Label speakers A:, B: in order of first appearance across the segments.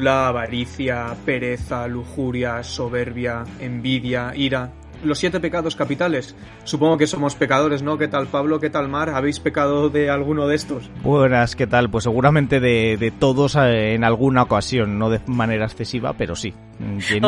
A: gula, avaricia, pereza, lujuria, soberbia, envidia, ira los siete pecados capitales. Supongo que somos pecadores, ¿no? ¿Qué tal Pablo? ¿Qué tal Mar? ¿Habéis pecado de alguno de estos?
B: Buenas, ¿qué tal? Pues seguramente de, todos eh, en alguna ocasión, no de manera excesiva, pero sí.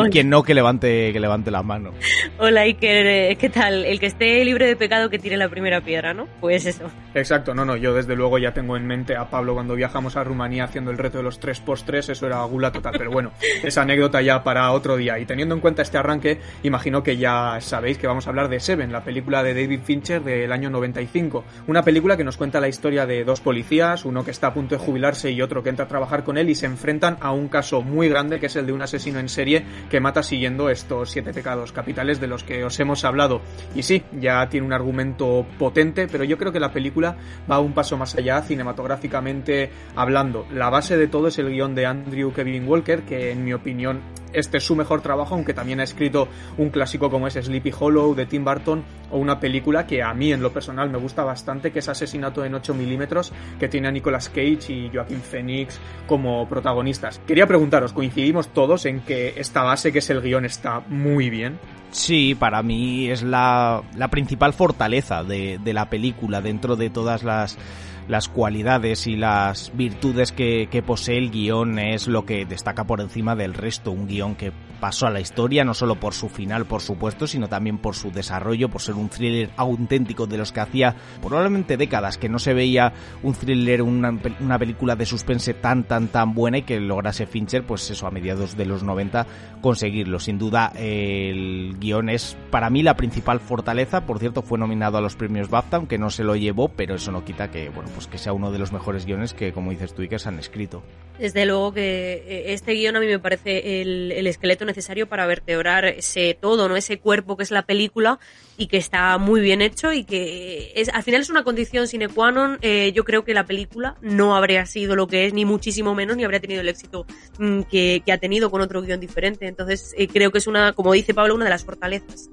B: Quien, no, que levante, que levante la mano.
C: Hola Iker, eh, ¿qué tal? El que esté libre de pecado que tire la primera piedra, ¿no? Pues eso.
A: Exacto, no, no, yo desde luego ya tengo en mente a Pablo cuando viajamos a Rumanía haciendo el reto de los 3 x 3 eso era gula total, pero bueno, esa anécdota ya para otro día. Y teniendo en cuenta este arranque, imagino que ya sabéis que vamos a hablar de Seven, la película de David Fincher del año 95. Una película que nos cuenta la historia de dos policías, uno que está a punto de jubilarse y otro que entra a trabajar con él y se enfrentan a un caso muy grande que es el de un asesino en serie que mata siguiendo estos siete pecados capitales de los que os hemos hablado. Y sí, ya tiene un argumento potente, pero yo creo que la película va un paso más allá cinematográficamente hablando. La base de todo es el guion de Andrew Kevin Walker, que en mi opinión este es su mejor trabajo, aunque también ha escrito un clásico como es Sleepy Hollow de Tim Burton o una película que a mí en lo personal me gusta bastante, que es Asesinato en 8 milímetros, que tiene a Nicolas Cage y Joaquin Phoenix como protagonistas. Quería preguntaros, ¿coincidimos todos en que esta base que es el guion está muy bien?
B: Sí, para mí es la, principal fortaleza de la película dentro de todas las las cualidades y las virtudes que, que posee el guion es lo que destaca por encima del resto. Un guion que pasó a la historia, no solo por su final, por supuesto, sino también por su desarrollo, por ser un thriller auténtico de los que hacía probablemente décadas que no se veía un thriller, una, una película de suspense tan, tan, tan buena y que lograse Fincher, pues eso, a mediados de los 90, conseguirlo. Sin duda, el guion es para mí la principal fortaleza. Por cierto, fue nominado a los premios BAFTA, aunque no se lo llevó, pero eso no quita que, bueno, pues que sea uno de los mejores guiones que, como dices tú, y que se han escrito.
C: Desde luego que eh, este guion a mí me parece el, esqueleto necesario para vertebrar ese todo, ¿no? Ese cuerpo que es la película y que está muy bien hecho y que es, al final es una condición sine qua non. Eh, yo creo que la película no habría sido lo que es, ni muchísimo menos, ni habría tenido el éxito mm, que, ha tenido con otro guion diferente. Entonces, eh, creo que es una, como dice Pablo, una de las fortalezas.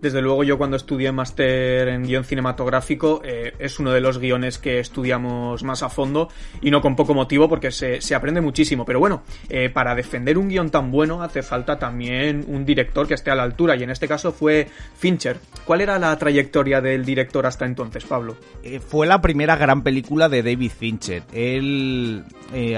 A: Desde luego yo cuando estudié máster en guion cinematográfico eh, es uno de los guiones que estudiamos más a fondo y no con poco motivo porque se, se aprende muchísimo. Pero bueno, eh, para defender un guion tan bueno hace falta también un director que esté a la altura y en este caso fue Fincher. ¿Cuál era la trayectoria del director hasta entonces, Pablo?
B: Eh, fue la primera gran película de David Fincher. Él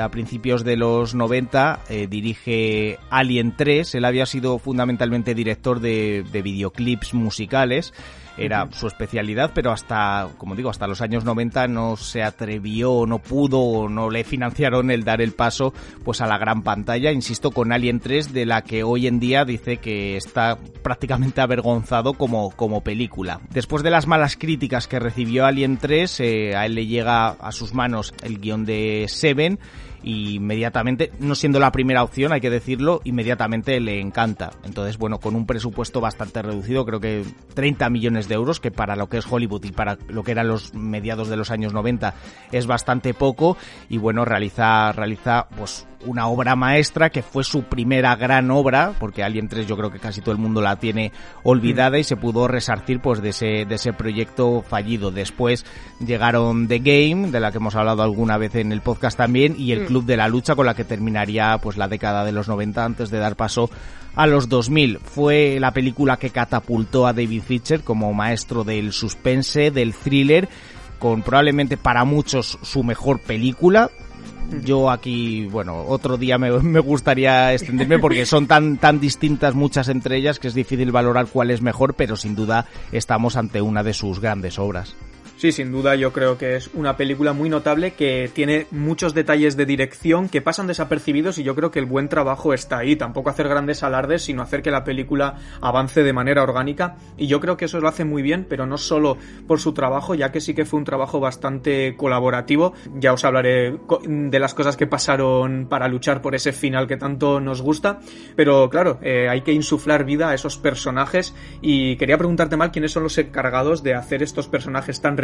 B: a principios de los 90 dirige Alien 3. Él había sido fundamentalmente director de, de videoclips musicales era su especialidad, pero hasta, como digo, hasta los años 90 no se atrevió, no pudo, o no le financiaron el dar el paso pues a la gran pantalla, insisto, con Alien 3, de la que hoy en día dice que está prácticamente avergonzado como, como película. Después de las malas críticas que recibió Alien 3, eh, a él le llega a sus manos el guion de Seven, inmediatamente, no siendo la primera opción, hay que decirlo, inmediatamente le encanta. Entonces, bueno, con un presupuesto bastante reducido, creo que 30 millones de euros, que para lo que es Hollywood y para lo que eran los mediados de los años 90 es bastante poco, y bueno, realiza, realiza pues una obra maestra que fue su primera gran obra, porque Alien 3 yo creo que casi todo el mundo la tiene olvidada y se pudo resarcir pues de ese, de ese proyecto fallido. Después llegaron The Game, de la que hemos hablado alguna vez en el podcast también, y el mm. Club de la Lucha con la que terminaría pues la década de los 90 antes de dar paso a los 2000. Fue la película que catapultó a David Fincher como maestro del suspense, del thriller, con probablemente para muchos su mejor película, yo aquí, bueno, otro día me, gustaría extenderme porque son tan, tan distintas muchas entre ellas que es difícil valorar cuál es mejor, pero sin duda estamos ante una de sus grandes obras.
A: Sí, sin duda yo creo que es una película muy notable que tiene muchos detalles de dirección que pasan desapercibidos y yo creo que el buen trabajo está ahí. Tampoco hacer grandes alardes, sino hacer que la película avance de manera orgánica y yo creo que eso lo hace muy bien, pero no solo por su trabajo, ya que sí que fue un trabajo bastante colaborativo. Ya os hablaré de las cosas que pasaron para luchar por ese final que tanto nos gusta, pero claro, eh, hay que insuflar vida a esos personajes y quería preguntarte mal quiénes son los encargados de hacer estos personajes tan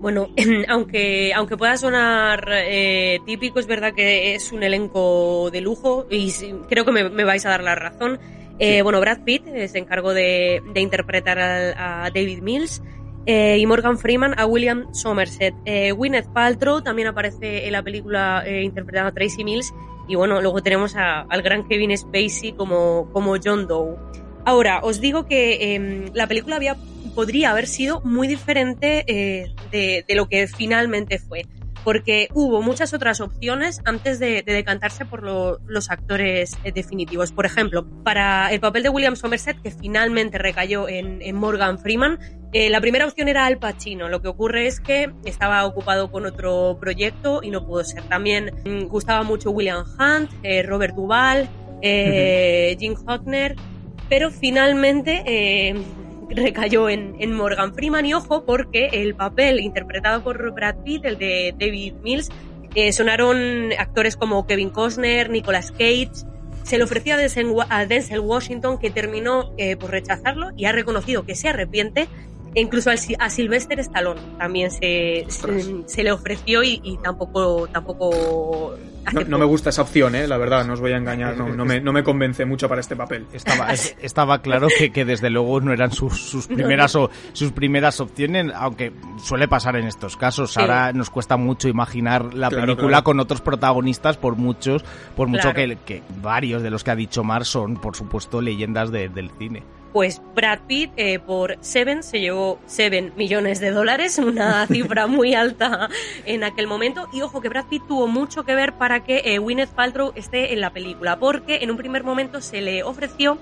C: bueno, aunque, aunque pueda sonar eh, típico, es verdad que es un elenco de lujo y creo que me, vais a dar la razón. Eh, bueno, Brad Pitt se encargó de, interpretar a, David Mills. Eh, y Morgan Freeman a William Somerset. Gwyneth Paltrow también aparece en la película interpretando a Tracy Mills Y bueno, luego tenemos al gran Kevin Spacey como, como John Doe. Ahora, os digo que em, la película había, podría haber sido muy diferente eh, de, de, lo que finalmente fue porque hubo muchas otras opciones antes de, decantarse por los actores eh, definitivos. Por ejemplo, para el papel de William Somerset, que finalmente recayó en, Morgan Freeman, eh, la primera opción era Al Pacino. Lo que ocurre es que estaba ocupado con otro proyecto y no pudo ser. También mm, gustaba mucho William Hunt, eh, Robert Duvall, Jim Hockner, pero finalmente recayó en, Morgan Freeman y ojo porque el papel interpretado por Brad Pitt, el de David Mills, eh, sonaron actores como Kevin Costner, Nicolas Cage. Se le ofreció a Denzel, Washington que terminó eh, por rechazarlo y ha reconocido que se arrepiente. E incluso a Sylvester Stallone también se, se, le ofreció y, y tampoco, tampoco
A: no, me gusta esa opción, ¿eh? la verdad, no os voy a engañar, no, me, no me convence mucho para este papel.
B: Estaba, estaba claro que, que desde luego no eran sus, sus primeras o, sus primeras opciones, aunque suele pasar en estos casos. Ahora nos cuesta mucho imaginar la película con otros protagonistas, por muchos, por mucho que, que, varios de los que ha dicho Mar son, por supuesto, leyendas del cine.
C: Pues Brad Pitt eh, por Seven se llevó 7 millones de dólares, una cifra muy alta en aquel momento. Y ojo que Brad Pitt tuvo mucho que ver para que eh, Gwyneth Paltrow esté en la película, porque en un primer momento se le ofreció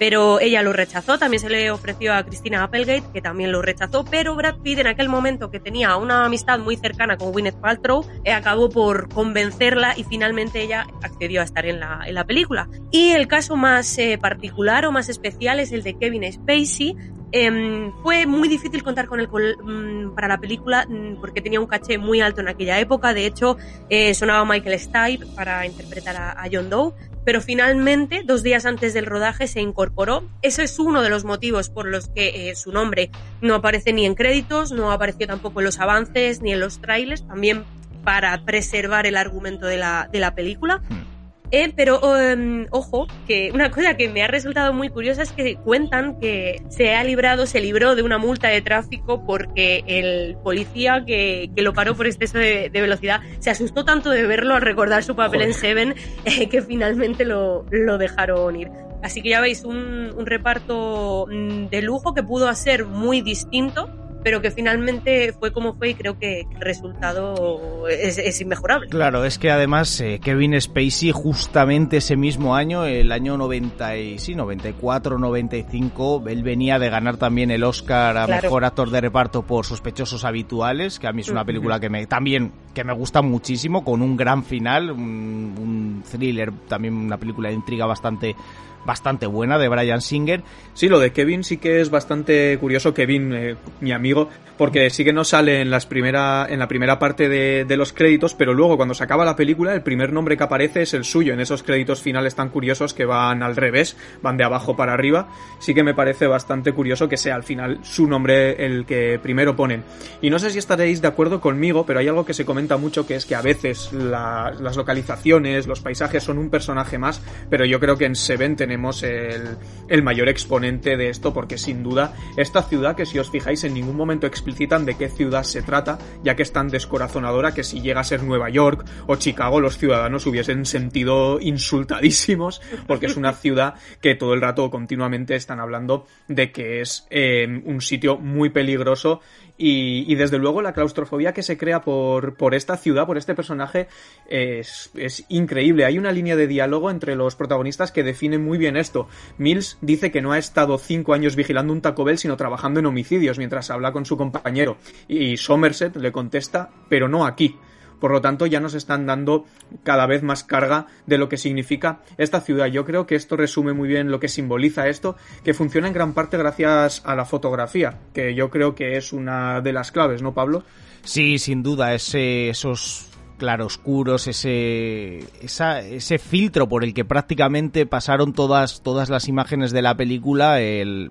C: pero ella lo rechazó. También se le ofreció a Christina Applegate, que también lo rechazó, pero Brad Pitt en aquel momento que tenía una amistad muy cercana con Gwyneth Paltrow, eh, acabó por convencerla y finalmente ella accedió a estar en la, en la película. Y el caso más eh, particular o más especial es el de Kevin Spacey, em, fue muy difícil contar con él mm, para la película mm, porque tenía un caché muy alto en aquella época. De hecho, eh, sonaba Michael Stipe para interpretar a John Doe pero finalmente, dos días antes del rodaje, se incorporó. Ese es uno de los motivos por los que eh, su nombre no aparece ni en créditos, no apareció tampoco en los avances ni en los trailers, también para preservar el argumento de la, película. Hmm. Eh, pero em, ojo, que una cosa que me ha resultado muy curiosa es que cuentan que se ha librado, se libró de una multa de tráfico porque el policía que, que lo paró por exceso de, velocidad se asustó tanto de verlo al recordar su papel en Seven eh, que finalmente lo, lo dejaron ir. Así que ya veis un, un reparto mm, de lujo que pudo ser muy distinto pero que finalmente fue como fue y creo que el resultado es, inmejorable.
B: Claro, es que además eh, Kevin Spacey justamente ese mismo año, el año 90 y, sí, 94, 95, él venía de ganar también el Oscar a Mejor Actor de Reparto por Sospechosos Habituales, que a mí es una película que me también que me gusta muchísimo, con un gran final, un, un thriller, también una película de intriga bastante bastante buena de Brian Singer.
A: Sí, lo de Kevin sí que es bastante curioso. Kevin, eh, mi amigo, porque sí que no sale en, las primera, en la primera parte de, los créditos, pero luego cuando se acaba la película, el primer nombre que aparece es el suyo, en esos créditos finales tan curiosos que van al revés, van de abajo para arriba. Sí que me parece bastante curioso que sea al final su nombre el que primero ponen. Y no sé si estaréis de acuerdo conmigo, pero hay algo que se comenta mucho que es que a veces las localizaciones, los paisajes son un personaje más, pero yo creo que en Seven tenemos el, mayor exponente de esto, porque sin duda esta ciudad que si os fijáis en ningún momento explicitan de qué ciudad se trata, ya que es tan descorazonadora que si llega a ser Nueva York o Chicago los ciudadanos hubiesen sentido insultadísimos, porque es una ciudad que todo el rato continuamente están hablando de que es eh, un sitio muy peligroso y, desde luego la claustrofobia que se crea por, por esta ciudad, por este personaje, es, es, increíble. Hay una línea de diálogo entre los protagonistas que define muy bien esto. Mills dice que no ha estado cinco años vigilando un Taco Bell, sino trabajando en homicidios mientras habla con su compañero. Y Somerset le contesta, pero no aquí. Por lo tanto, ya nos están dando cada vez más carga de lo que significa esta ciudad. Yo creo que esto resume muy bien lo que simboliza esto, que funciona en gran parte gracias a la fotografía, que yo creo que es una de las claves, ¿no, Pablo?
B: Sí, sin duda, ese, esos claroscuros, ese, ese filtro por el que prácticamente pasaron todas, todas las imágenes de la película. El,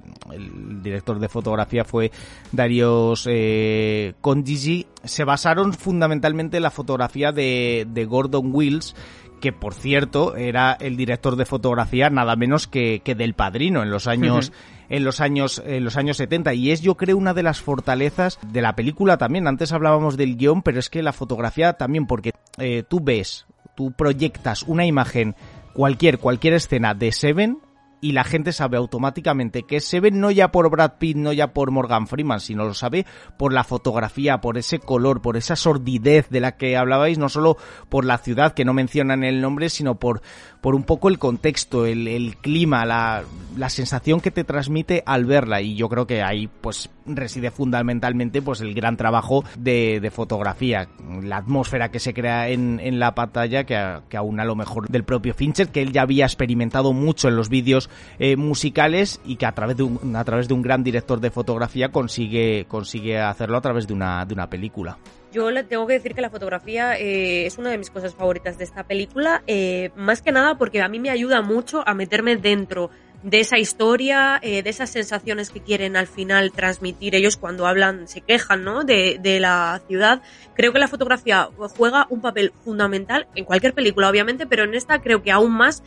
B: director de fotografía fue Darius eh, Se basaron fundamentalmente en la fotografía de, de Gordon Wills, que por cierto era el director de fotografía nada menos que del Padrino en los años en los años en los años 70 y es yo creo una de las fortalezas de la película también. Antes hablábamos del guion pero es que la fotografía también porque eh, tú ves tú proyectas una imagen, cualquier, cualquier escena de Seven y la gente sabe automáticamente que se no ya por Brad Pitt, no ya por Morgan Freeman, sino lo sabe por la fotografía, por ese color, por esa sordidez de la que hablabais, no solo por la ciudad que no mencionan el nombre, sino por, por un poco el contexto, el, clima, la, la sensación que te transmite al verla. Y yo creo que ahí pues reside fundamentalmente pues el gran trabajo de, de fotografía, la atmósfera que se crea en, en la pantalla que, que aún a lo mejor del propio Fincher, que él ya había experimentado mucho en los vídeos eh, musicales y que a través de un, a través de un gran director de fotografía consigue, consigue hacerlo a través de una, de una película.
C: Yo le tengo que decir que la fotografía eh, es una de mis cosas favoritas de esta película, eh, más que nada porque a mí me ayuda mucho a meterme dentro de esa historia, eh, de esas sensaciones que quieren al final transmitir ellos cuando hablan, se quejan, ¿no? De, de la ciudad. Creo que la fotografía juega un papel fundamental en cualquier película, obviamente, pero en esta creo que aún más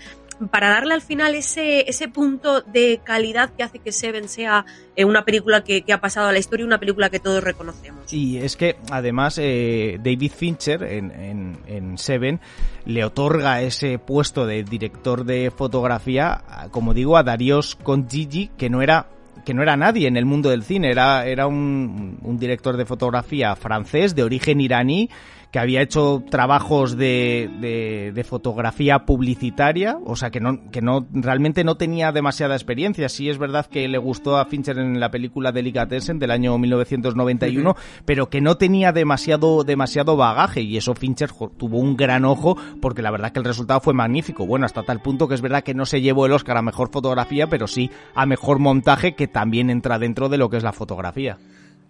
C: para darle al final ese, ese punto de calidad que hace que Seven sea eh, una película que, que, ha pasado a la historia, una película que todos reconocemos.
B: Y es que además eh, David Fincher en, en, en, Seven le otorga ese puesto de director de fotografía, como digo, a Darius Gigi que no era que no era nadie en el mundo del cine, era, era un director de fotografía francés de origen iraní que había hecho trabajos de, de, de, fotografía publicitaria, o sea que no, que no, realmente no tenía demasiada experiencia. Sí es verdad que le gustó a Fincher en la película Delicatessen del año 1991, uh -huh. pero que no tenía demasiado, demasiado bagaje y eso Fincher tuvo un gran ojo porque la verdad que el resultado fue magnífico. Bueno, hasta tal punto que es verdad que no se llevó el Oscar a mejor fotografía, pero sí a mejor montaje que también entra dentro de lo que es la fotografía.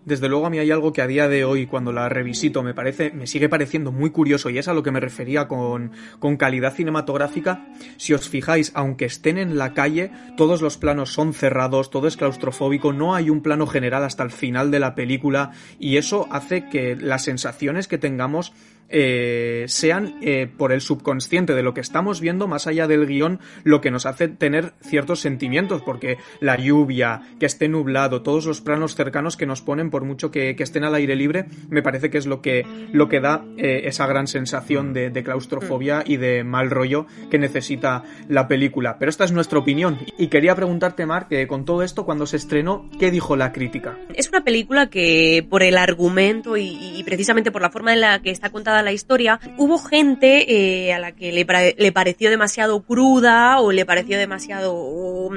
A: Desde luego a mí hay algo que a día de hoy cuando la revisito me parece me sigue pareciendo muy curioso y es a lo que me refería con, con calidad cinematográfica. Si os fijáis, aunque estén en la calle, todos los planos son cerrados, todo es claustrofóbico, no hay un plano general hasta el final de la película y eso hace que las sensaciones que tengamos eh, sean eh, por el subconsciente de lo que estamos viendo, más allá del guion, lo que nos hace tener ciertos sentimientos, porque la lluvia, que esté nublado, todos los planos cercanos que nos ponen, por mucho que, estén al aire libre, me parece que es lo que, lo que da eh, esa gran sensación de, claustrofobia y de mal rollo que necesita la película. Pero esta es nuestra opinión. Y quería preguntarte, Mark, que con todo esto, cuando se estrenó, ¿qué dijo la crítica?
C: Es una película que, por el argumento y precisamente por la forma en la que está contada la historia, hubo gente eh, a la que le, le, pareció demasiado cruda o le pareció demasiado um,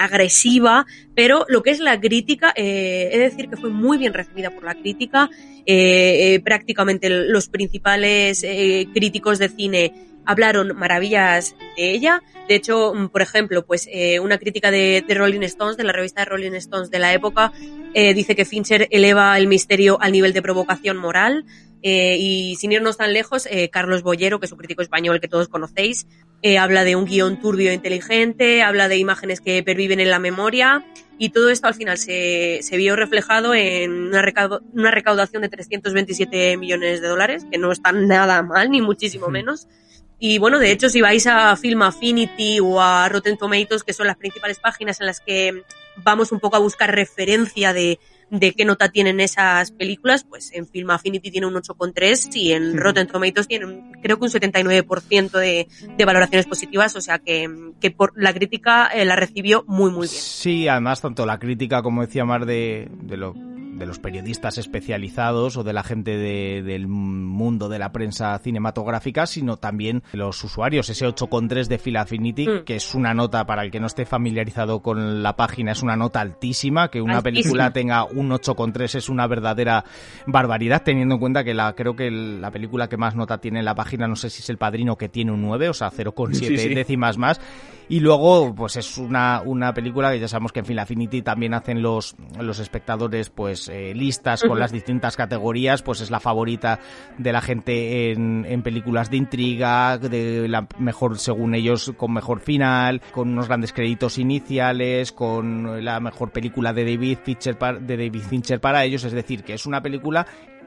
C: agresiva, pero lo que es la crítica, eh, he de decir que fue muy bien recibida por la crítica. Eh, prácticamente los principales críticos de cine hablaron maravillas de ella. De hecho, por ejemplo, pues eh, una crítica de, Rolling Stones, de la revista de Rolling Stones de la época, eh, dice que Fincher eleva el misterio al nivel de provocación moral. Eh, y sin irnos tan lejos, eh, Carlos Bollero, que es un crítico español que todos conocéis, eh, habla de un guion turbio e inteligente, habla de imágenes que perviven en la memoria y todo esto al final se, se vio reflejado en una, recaudo, una, recaudación de 327 millones de dólares, que no está nada mal, ni muchísimo menos. Y bueno, de hecho, si vais a Film Affinity o a Rotten Tomatoes, que son las principales páginas en las que vamos un poco a buscar referencia de, de qué nota tienen esas películas, pues en Film Affinity tiene un 8,3 y en Rotten Tomatoes tiene creo que un 79% de, de valoraciones positivas, o sea que, que por la crítica eh, la recibió muy muy bien.
B: Sí, además tanto la crítica como decía Mar de, de lo de los periodistas especializados o de la gente de, del mundo de la prensa cinematográfica, sino también los usuarios. Ese 8,3 de Phil Affinity, mm. que es una nota para el que no esté familiarizado con la página, es una nota altísima. Que una altísima. película tenga un 8,3 es una verdadera barbaridad, teniendo en cuenta que la creo que la película que más nota tiene en la página, no sé si es El Padrino, que tiene un 9, o sea, 0,7 sí, sí. décimas más. Y luego, pues es una, una película que ya sabemos que en Phil Affinity también hacen los, los espectadores, pues, eh, listas con las distintas categorías, pues es la favorita de la gente en, en, películas de intriga, de la mejor, según ellos, con mejor final, con unos grandes créditos iniciales, con la mejor película de David Fincher, de David Fincher para ellos, es decir, que es una película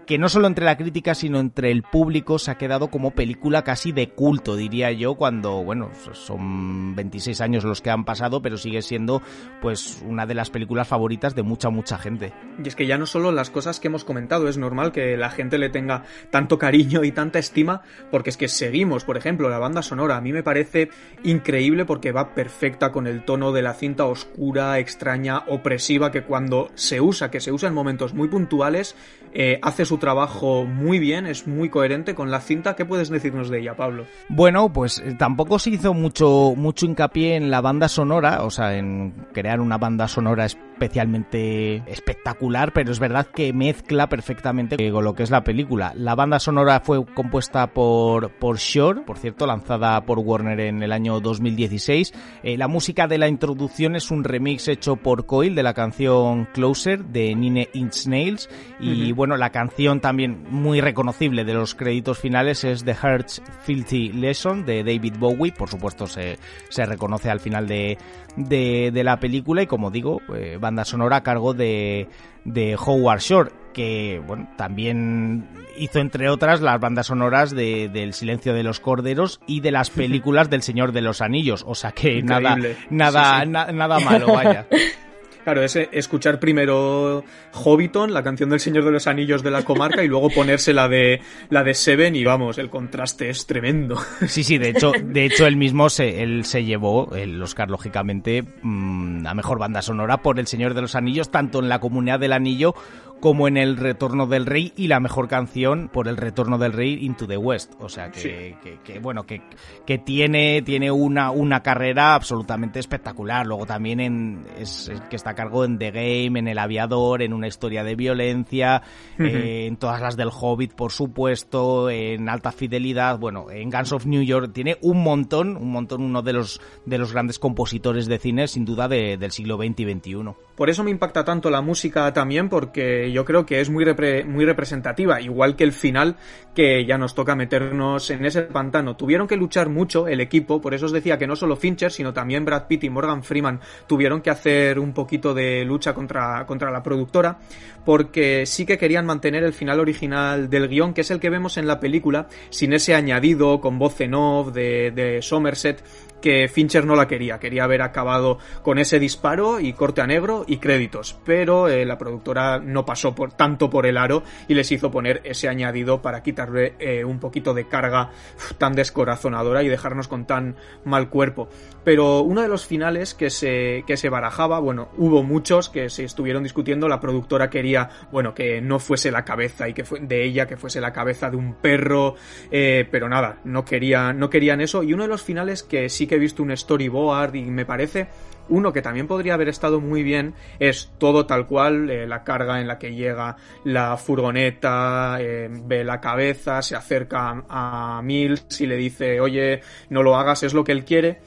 B: que no solo entre la crítica, sino entre el público se ha quedado como película casi de culto, diría yo, cuando, bueno, son 26 años los que han pasado, pero sigue siendo pues una de las películas favoritas de mucha, mucha gente.
A: Y es que ya no solo las cosas que hemos comentado, es normal que la gente le tenga tanto cariño y tanta estima, porque es que seguimos, por ejemplo, la banda sonora, a mí me parece increíble porque va perfecta con el tono de la cinta oscura, extraña, opresiva, que cuando se usa, que se usa en momentos muy puntuales, eh, hace su trabajo muy bien, es muy coherente con la cinta. ¿Qué puedes decirnos de ella, Pablo?
B: Bueno, pues eh, tampoco se hizo mucho, mucho hincapié en la banda sonora, o sea, en crear una banda sonora especialmente espectacular, pero es verdad que mezcla perfectamente con lo que es la película. La banda sonora fue compuesta por, por Shore, por cierto, lanzada por Warner en el año 2016. Eh, la música de la introducción es un remix hecho por Coil de la canción Closer de Nine Inch Nails y bueno, la canción también muy reconocible de los créditos finales es The Heart's Filthy Lesson de David Bowie. Por supuesto, se, se reconoce al final de, de, la película y, como digo, eh, banda sonora a cargo de, de Howard Shore, que bueno, también hizo, entre otras, las bandas sonoras de, del Silencio de los Corderos y de las películas del Señor de los Anillos. O sea que nada, nada, nada malo, vaya.
A: Claro, es escuchar primero Hobbiton, la canción del Señor de los Anillos de la comarca, y luego ponerse la de la de Seven y vamos, el contraste es tremendo.
B: Sí, sí, de hecho, de hecho él mismo se, él se llevó el Oscar lógicamente mm, a mejor banda sonora por El Señor de los Anillos, tanto en la Comunidad del Anillo como en El Retorno del Rey y la mejor canción por El Retorno del Rey Into the West. O sea que, que, bueno, que, que, tiene, tiene una, una carrera absolutamente espectacular. Luego también en, es, que está a cargo en The Game, en El Aviador, en una historia de violencia, eh, en todas las del Hobbit, por supuesto, en Alta Fidelidad, bueno, en Guns of New York. Tiene un montón, un montón, uno de los, de los grandes compositores de cine, sin duda, del siglo XX y XXI.
A: Por eso me impacta tanto la música también, porque yo creo que es muy, muy representativa, igual que el final, que ya nos toca meternos en ese pantano. Tuvieron que luchar mucho el equipo, por eso os decía que no solo Fincher, sino también Brad Pitt y Morgan Freeman tuvieron que hacer un poquito de lucha contra, contra la productora, porque sí que querían mantener el final original del guion, que es el que vemos en la película, sin ese añadido con voz en off de Somerset, que Fincher no la quería, quería haber acabado con ese disparo y corte a negro y créditos, pero eh, la productora no pasó por tanto por el aro y les hizo poner ese añadido para quitarle eh, un poquito de carga tan descorazonadora y dejarnos con tan mal cuerpo. Pero uno de los finales que se, que se barajaba, bueno, hubo muchos que se estuvieron discutiendo, la productora quería, bueno, que no fuese la cabeza y que de ella, que fuese la cabeza de un perro, eh, pero nada, no, quería, no querían eso. Y uno de los finales que sí que he visto un storyboard y me parece uno que también podría haber estado muy bien es todo tal cual, eh, la carga en la que llega la furgoneta, eh, ve la cabeza, se acerca a Mills y le dice, oye, no lo hagas, es lo que él quiere.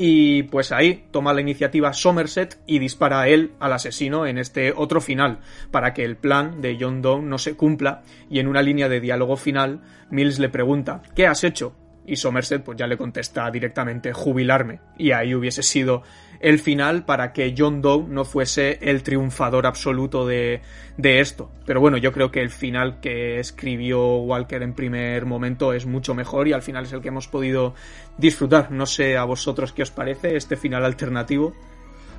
A: Y pues ahí toma la iniciativa Somerset y dispara a él al asesino en este otro final, para que el plan de John Doe no se cumpla. Y en una línea de diálogo final, Mills le pregunta, ¿qué has hecho? Y Somerset pues ya le contesta directamente jubilarme y ahí hubiese sido el final para que John Doe no fuese el triunfador absoluto de, de esto. Pero bueno, yo creo que el final que escribió Walker en primer momento es mucho mejor y al final es el que hemos podido disfrutar. No sé a vosotros qué os parece este final alternativo.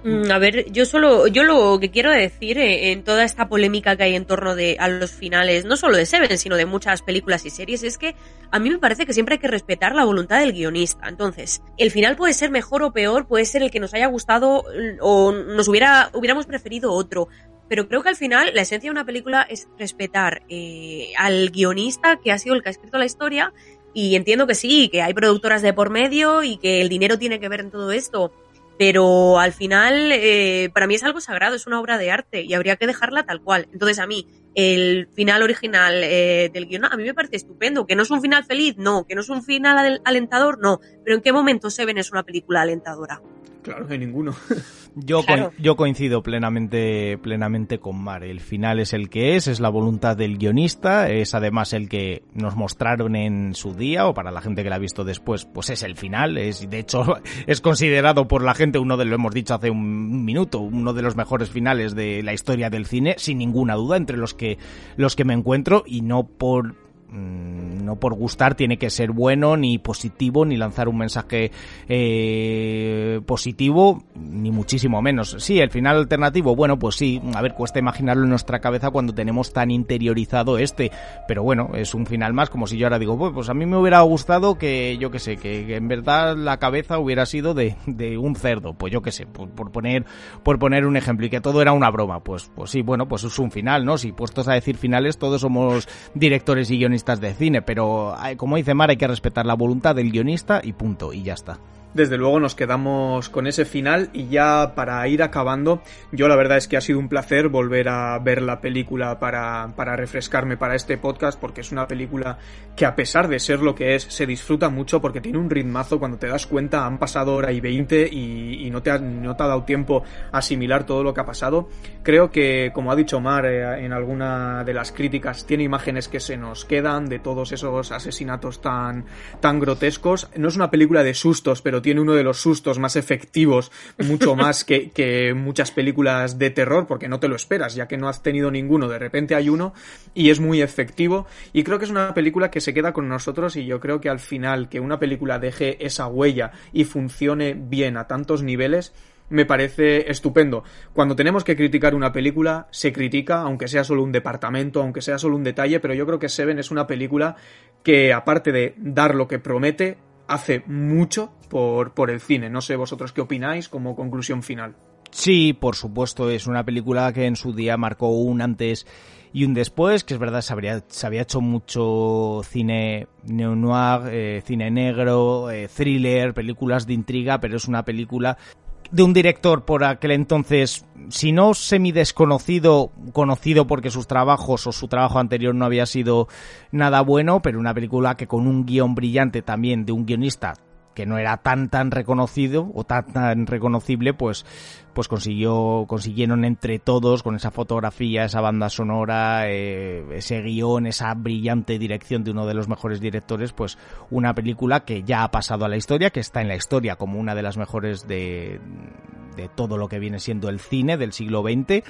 C: Mm, a ver, yo solo, yo lo que quiero decir eh, en toda esta polémica que hay en torno de, a los finales, no solo de Seven, sino de muchas películas y series, es que a mí me parece que siempre hay que respetar la voluntad del guionista. Entonces, el final puede ser mejor o peor, puede ser el que nos haya gustado mm, o nos hubiera, hubiéramos preferido otro. Pero creo que al final la esencia de una película es respetar eh, al guionista que ha sido el que ha escrito la historia y entiendo que sí, que hay productoras de por medio y que el dinero tiene que ver en todo esto pero al final eh, para mí es algo sagrado, es una obra de arte y habría que dejarla tal cual. Entonces a mí el final original eh, del guion a mí me parece estupendo, que no es un final feliz, no, que no es un final alentador, no, pero en qué momento Seven es una película alentadora.
A: Claro, hay ninguno.
B: Yo, yo coincido plenamente, plenamente con Mar. El final es el que es, es la voluntad del guionista, es además el que nos mostraron en su día, o para la gente que la ha visto después, pues es el final. Es, de hecho, es considerado por la gente uno de, lo hemos dicho hace un minuto, uno de los mejores finales de la historia del cine, sin ninguna duda, entre los que, los que me encuentro, y no por no por gustar tiene que ser bueno ni positivo ni lanzar un mensaje eh, positivo ni muchísimo menos. Sí el final alternativo bueno pues sí a ver cuesta imaginarlo en nuestra cabeza cuando tenemos tan interiorizado este pero bueno es un final más como si yo ahora digo pues, a mí me hubiera gustado que yo que sé que, en verdad la cabeza hubiera sido de, un cerdo pues yo que sé por, por, poner por poner un ejemplo y que todo era una broma pues pues sí bueno pues es un final no si puestos a decir finales todos somos directores y guionistas de cine, pero como dice Mar, hay que respetar la voluntad del guionista y punto, y ya está.
A: Desde luego nos quedamos con ese final y ya para ir acabando, yo la verdad es que ha sido un placer volver a ver la película para, para refrescarme para este podcast porque es una película que a pesar de ser lo que es, se disfruta mucho porque tiene un ritmazo cuando te das cuenta, han pasado hora y veinte y, no, te ha, no te ha dado tiempo a asimilar todo lo que ha pasado. Creo que, como ha dicho Mar eh, en alguna de las críticas, tiene imágenes que se nos quedan de todos esos asesinatos tan, tan grotescos. No es una película de sustos, pero tiene uno de los sustos más efectivos, mucho más que, que muchas películas de terror, porque no te lo esperas, ya que no has tenido ninguno, de repente hay uno y es muy efectivo. Y creo que es una película que se queda con nosotros y yo creo que al final que una película deje esa huella y funcione bien a tantos niveles, me parece estupendo. Cuando tenemos que criticar una película, se critica, aunque sea solo un departamento, aunque sea solo un detalle, pero yo creo que Seven es una película que, aparte de dar lo que promete, hace mucho por, por el cine. No sé vosotros qué opináis como conclusión final.
B: Sí, por supuesto, es una película que en su día marcó un antes y un después, que es verdad, se, habría, se había hecho mucho cine neo-noir, eh, cine negro, eh, thriller, películas de intriga, pero es una película de un director por aquel entonces, si no semi desconocido, conocido porque sus trabajos o su trabajo anterior no había sido nada bueno, pero una película que con un guion brillante también de un guionista que no era tan tan reconocido o tan tan reconocible, pues pues consiguió consiguieron entre todos con esa fotografía, esa banda sonora, eh, ese guion, esa brillante dirección de uno de los mejores directores, pues una película que ya ha pasado a la historia, que está en la historia como una de las mejores de de todo lo que viene siendo el cine del siglo XX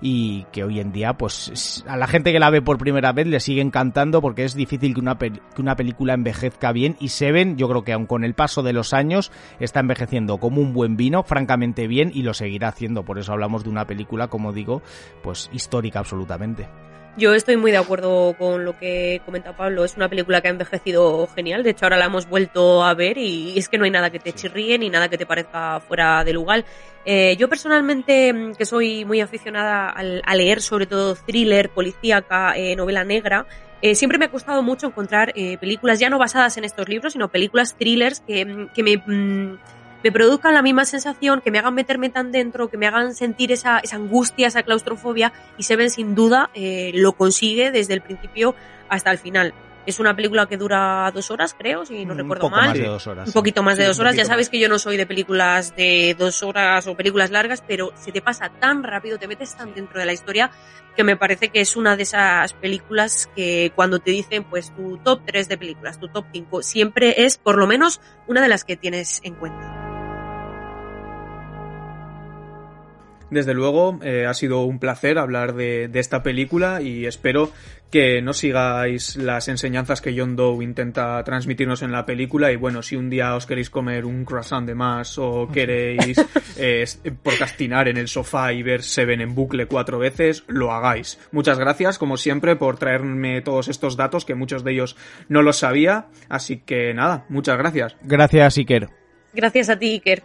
B: y que hoy en día pues a la gente que la ve por primera vez le sigue encantando porque es difícil que una, que una película envejezca bien y Seven yo creo que aun con el paso de los años está envejeciendo como un buen vino, francamente bien y lo seguirá haciendo, por eso hablamos de una película como digo pues histórica absolutamente.
C: Yo estoy muy de acuerdo con lo que comenta Pablo. Es una película que ha envejecido genial. De hecho, ahora la hemos vuelto a ver y es que no hay nada que te chirríe ni nada que te parezca fuera de lugar. Eh, yo personalmente, mm, que soy muy aficionada a leer sobre todo thriller, policíaca, eh, novela negra, eh, siempre me ha costado mucho encontrar películas ya no basadas en estos libros, sino películas thrillers que, mm, que me mm, me produzcan la misma sensación, que me hagan meterme tan dentro, que me hagan sentir esa, esa angustia, esa claustrofobia, y Seven sin duda eh, lo consigue desde el principio hasta el final. Es una película que dura dos horas, creo, si no recuerdo
B: mal.
C: Más
B: de dos horas,
C: un poquito más de dos horas. Ya sabes que yo no soy de películas de dos horas o películas largas, pero se te pasa tan rápido, te metes tan dentro de la historia, que me parece que es una de esas películas que cuando te dicen, pues, tu top 3 de películas, tu top 5, siempre es por lo menos una de las que tienes en cuenta.
A: Desde luego, eh, ha sido un placer hablar de, esta película y espero que no sigáis las enseñanzas que John Doe intenta transmitirnos en la película y bueno, si un día os queréis comer un croissant de más o queréis eh, procrastinar en el sofá y ver Seven en bucle cuatro veces, lo hagáis. Muchas gracias, como siempre, por traerme todos estos datos que muchos de ellos no los sabía, así que nada, muchas gracias.
B: Gracias, Iker.
C: Gracias a ti, Iker.